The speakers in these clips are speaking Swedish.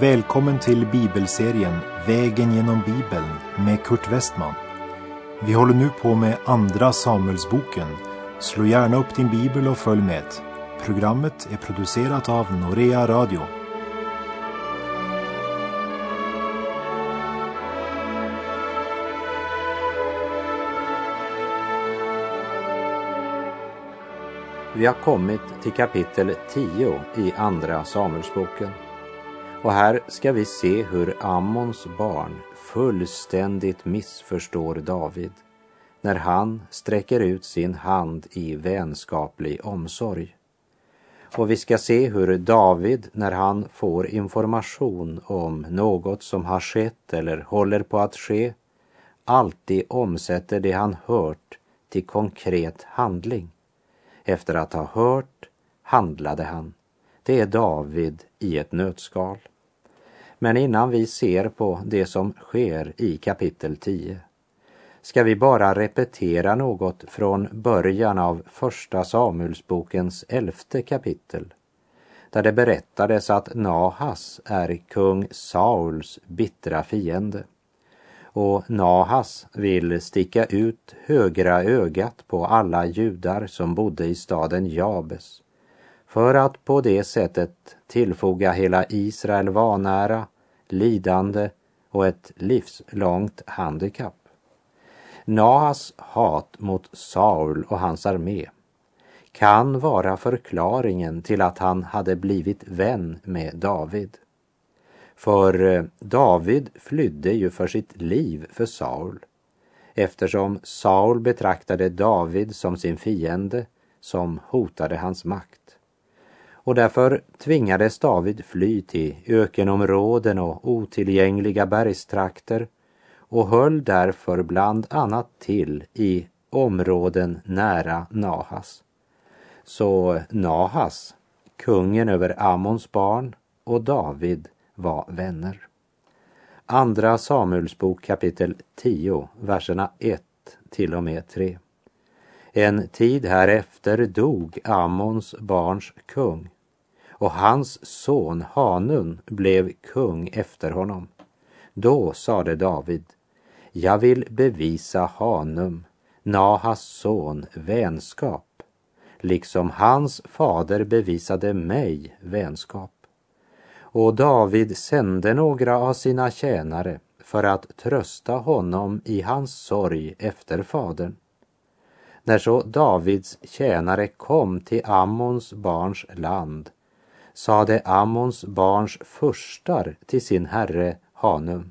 Välkommen till bibelserien Vägen genom Bibeln med Kurt Westman. Vi håller nu på med Andra Samuelsboken. Slå gärna upp din bibel och följ med. Programmet är producerat av Norea Radio. Vi har kommit till kapitel 10 i Andra Samuelsboken. Och här ska vi se hur Ammons barn fullständigt missförstår David när han sträcker ut sin hand i vänskaplig omsorg. Och vi ska se hur David, när han får information om något som har skett eller håller på att ske, alltid omsätter det han hört till konkret handling. Efter att ha hört handlade han. Det är David i ett nötskal. Men innan vi ser på det som sker i kapitel 10 ska vi bara repetera något från början av Första Samuelsbokens elfte kapitel där det berättades att Nahas är kung Sauls bittra fiende. Och Nahas vill sticka ut högra ögat på alla judar som bodde i staden Jabes för att på det sättet tillfoga hela Israel vanära, lidande och ett livslångt handikapp. Nahas hat mot Saul och hans armé kan vara förklaringen till att han hade blivit vän med David. För eh, David flydde ju för sitt liv för Saul eftersom Saul betraktade David som sin fiende som hotade hans makt. Och därför tvingades David fly till ökenområden och otillgängliga bergstrakter och höll därför bland annat till i områden nära Nahas. Så Nahas, kungen över Ammons barn och David var vänner. Andra Samuelsbok kapitel 10, verserna 1 till och med 3. En tid härefter dog Ammons barns kung och hans son Hanun blev kung efter honom. Då sade David, jag vill bevisa Hanum, Nahas son, vänskap, liksom hans fader bevisade mig vänskap. Och David sände några av sina tjänare för att trösta honom i hans sorg efter fadern. När så Davids tjänare kom till Ammons barns land sade Ammons barns furstar till sin herre Hanum.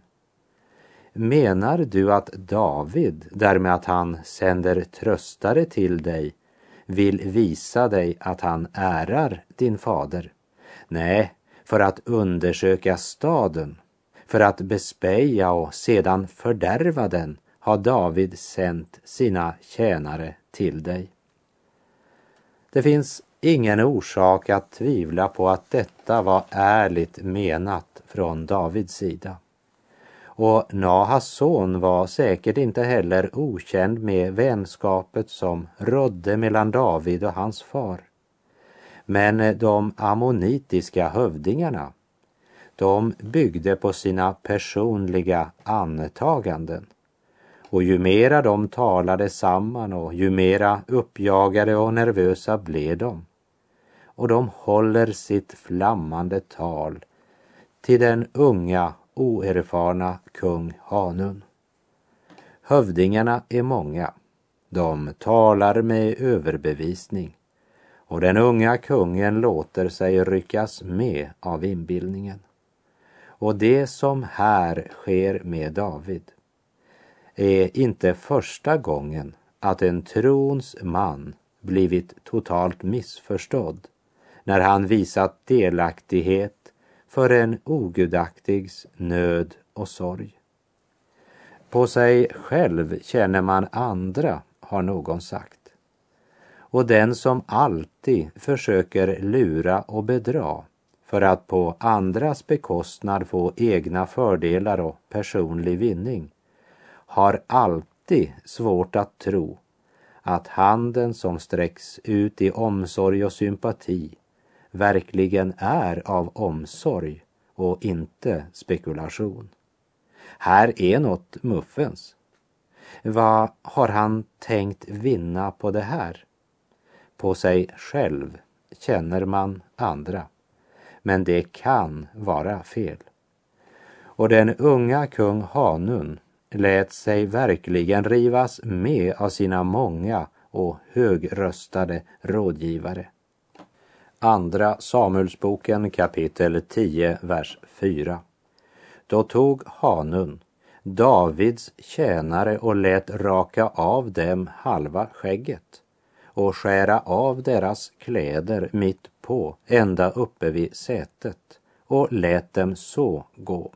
Menar du att David, därmed att han sänder tröstare till dig, vill visa dig att han ärar din fader? Nej, för att undersöka staden, för att bespeja och sedan fördärva den har David sänt sina tjänare till dig. Det finns ingen orsak att tvivla på att detta var ärligt menat från Davids sida. Och Nahas son var säkert inte heller okänd med vänskapet som rådde mellan David och hans far. Men de ammonitiska hövdingarna, de byggde på sina personliga antaganden. Och ju mera de talade samman och ju mera uppjagade och nervösa blev de. Och de håller sitt flammande tal till den unga oerfarna kung Hanun. Hövdingarna är många. De talar med överbevisning och den unga kungen låter sig ryckas med av inbildningen. Och det som här sker med David är inte första gången att en trons man blivit totalt missförstådd när han visat delaktighet för en ogudaktigs nöd och sorg. På sig själv känner man andra, har någon sagt. Och den som alltid försöker lura och bedra för att på andras bekostnad få egna fördelar och personlig vinning har alltid svårt att tro att handen som sträcks ut i omsorg och sympati verkligen är av omsorg och inte spekulation. Här är något muffens. Vad har han tänkt vinna på det här? På sig själv känner man andra, men det kan vara fel. Och den unga kung Hanun lät sig verkligen rivas med av sina många och högröstade rådgivare. Andra Samuelsboken kapitel 10, vers 4. Då tog Hanun, Davids tjänare och lät raka av dem halva skägget och skära av deras kläder mitt på, ända uppe vid sätet och lät dem så gå.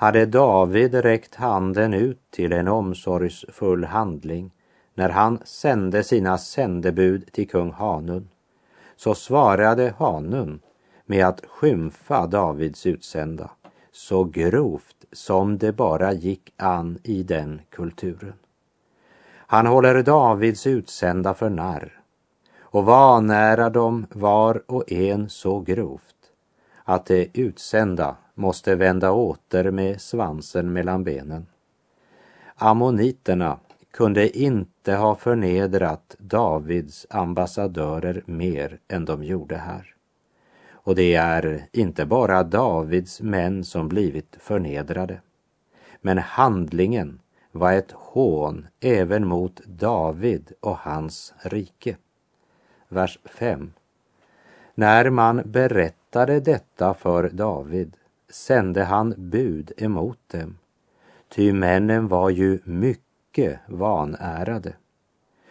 Hade David räckt handen ut till en omsorgsfull handling när han sände sina sändebud till kung Hanun, så svarade Hanun med att skymfa Davids utsända så grovt som det bara gick an i den kulturen. Han håller Davids utsända för narr och vanärar dem var och en så grovt att de utsända måste vända åter med svansen mellan benen. Ammoniterna kunde inte ha förnedrat Davids ambassadörer mer än de gjorde här. Och det är inte bara Davids män som blivit förnedrade. Men handlingen var ett hån även mot David och hans rike. Vers 5. När man berättar berättade detta för David sände han bud emot dem, ty männen var ju mycket vanärade.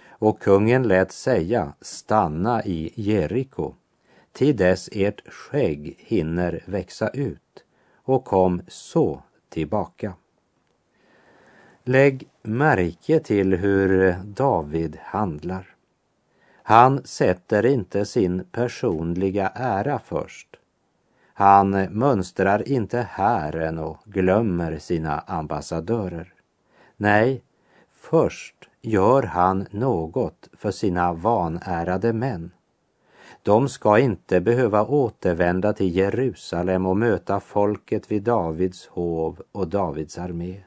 Och kungen lät säga, stanna i Jeriko till dess ert skägg hinner växa ut och kom så tillbaka. Lägg märke till hur David handlar. Han sätter inte sin personliga ära först. Han mönstrar inte hären och glömmer sina ambassadörer. Nej, först gör han något för sina vanärade män. De ska inte behöva återvända till Jerusalem och möta folket vid Davids hov och Davids armé.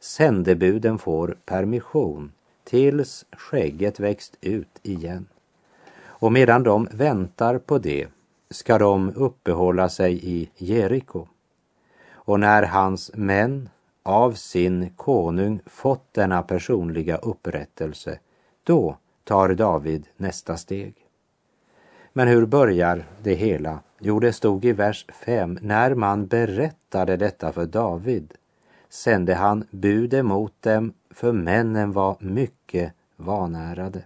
Sändebuden får permission tills skägget växt ut igen. Och medan de väntar på det ska de uppehålla sig i Jeriko. Och när hans män av sin konung fått denna personliga upprättelse, då tar David nästa steg. Men hur börjar det hela? Jo, det stod i vers 5. När man berättade detta för David sände han bud emot dem, för männen var mycket vanärade.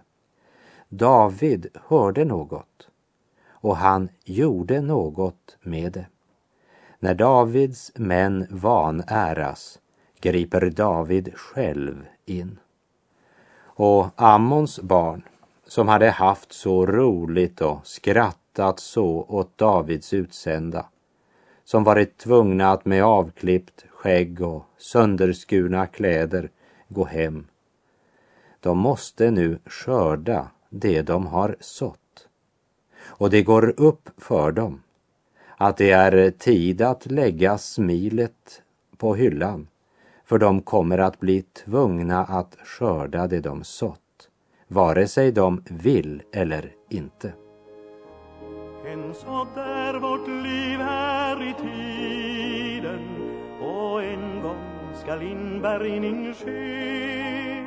David hörde något och han gjorde något med det. När Davids män vanäras griper David själv in. Och Ammons barn som hade haft så roligt och skrattat så åt Davids utsända, som varit tvungna att med avklippt skägg och sönderskurna kläder gå hem. De måste nu skörda det de har sått. Och det går upp för dem att det är tid att lägga smilet på hyllan, för de kommer att bli tvungna att skörda det de sått vare sig de vill eller inte. En så där vårt liv här i tid ska inbärgning ske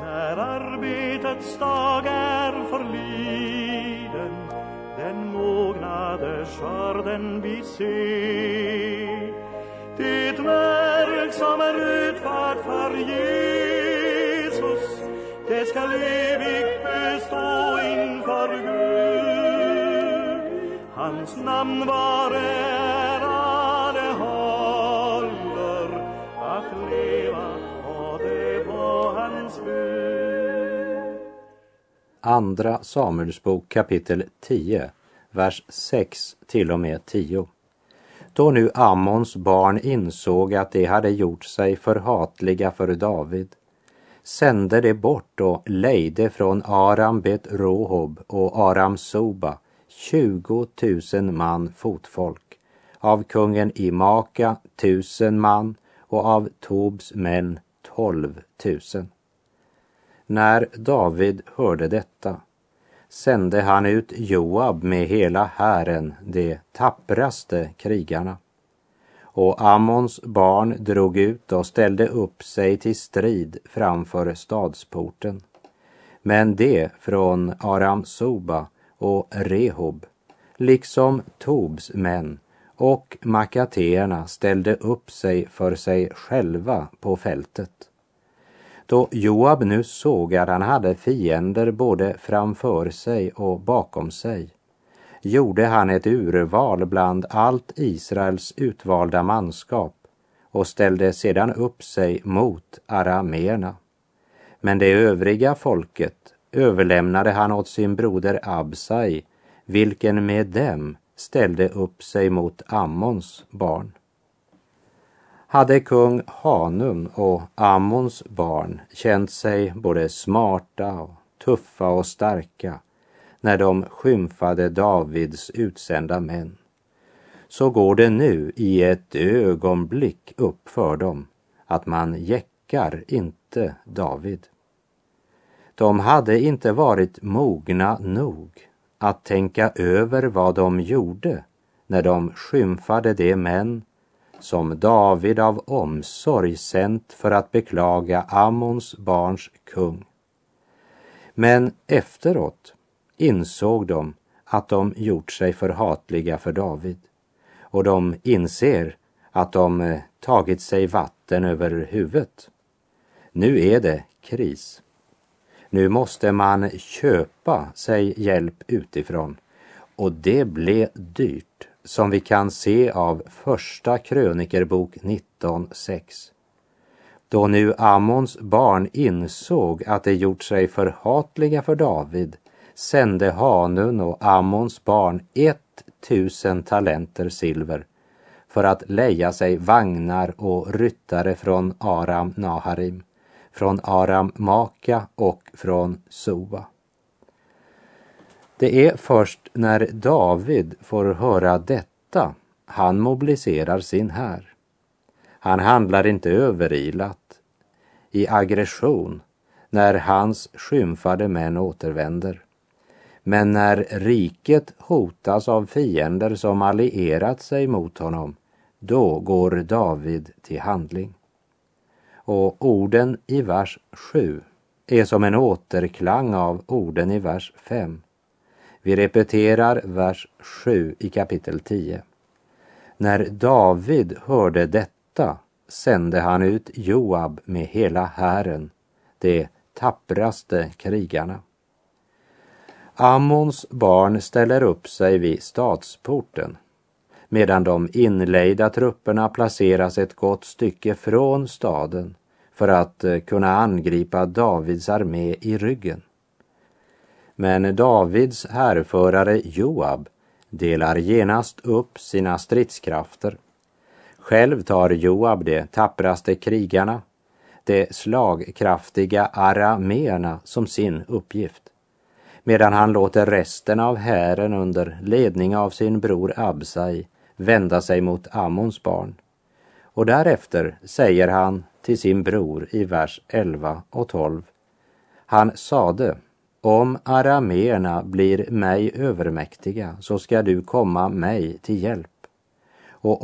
när arbetets dag är förliden den mognade skörden vi ser det verk som är utfört för Jesus det skall evigt bestå inför Gud. Hans namn vare hans bud. Andra Samuelsbok kapitel 10, vers 6 till och med 10. Då nu Ammons barn insåg att de hade gjort sig förhatliga för David sände de bort och lejde från Aram Bet Rohob och Aram Soba 20 000 man fotfolk av kungen i Maka tusen man och av Tobs män tolv tusen. När David hörde detta sände han ut Joab med hela hären, de tappraste krigarna. Och Ammons barn drog ut och ställde upp sig till strid framför stadsporten. Men de från Aram Soba och Rehob, liksom Tobs män och makateerna ställde upp sig för sig själva på fältet. Då Joab nu såg att han hade fiender både framför sig och bakom sig gjorde han ett urval bland allt Israels utvalda manskap och ställde sedan upp sig mot arameerna. Men det övriga folket överlämnade han åt sin broder Absai, vilken med dem ställde upp sig mot Ammons barn. Hade kung Hanun och Ammons barn känt sig både smarta och tuffa och starka när de skymfade Davids utsända män, så går det nu i ett ögonblick upp för dem att man jäckar inte David. De hade inte varit mogna nog att tänka över vad de gjorde när de skymfade de män som David av omsorg sänt för att beklaga Ammons barns kung. Men efteråt insåg de att de gjort sig förhatliga för David och de inser att de eh, tagit sig vatten över huvudet. Nu är det kris. Nu måste man köpa sig hjälp utifrån och det blev dyrt som vi kan se av Första krönikerbok 19.6. Då nu Ammons barn insåg att de gjort sig förhatliga för David sände Hanun och Ammons barn ett tusen talenter silver för att leja sig vagnar och ryttare från Aram Naharim, från Aram Maka och från Soa. Det är först när David får höra detta han mobiliserar sin här. Han handlar inte överilat i aggression när hans skymfade män återvänder. Men när riket hotas av fiender som allierat sig mot honom, då går David till handling. Och orden i vers 7 är som en återklang av orden i vers 5. Vi repeterar vers 7 i kapitel 10. När David hörde detta sände han ut Joab med hela hären, de tappraste krigarna. Ammons barn ställer upp sig vid stadsporten medan de inlejda trupperna placeras ett gott stycke från staden för att eh, kunna angripa Davids armé i ryggen. Men Davids härförare Joab delar genast upp sina stridskrafter. Själv tar Joab de tappraste krigarna, de slagkraftiga arameerna som sin uppgift medan han låter resten av hären under ledning av sin bror Absai vända sig mot Ammons barn. Och därefter säger han till sin bror i vers 11 och 12. Han sade, om arameerna blir mig övermäktiga så ska du komma mig till hjälp.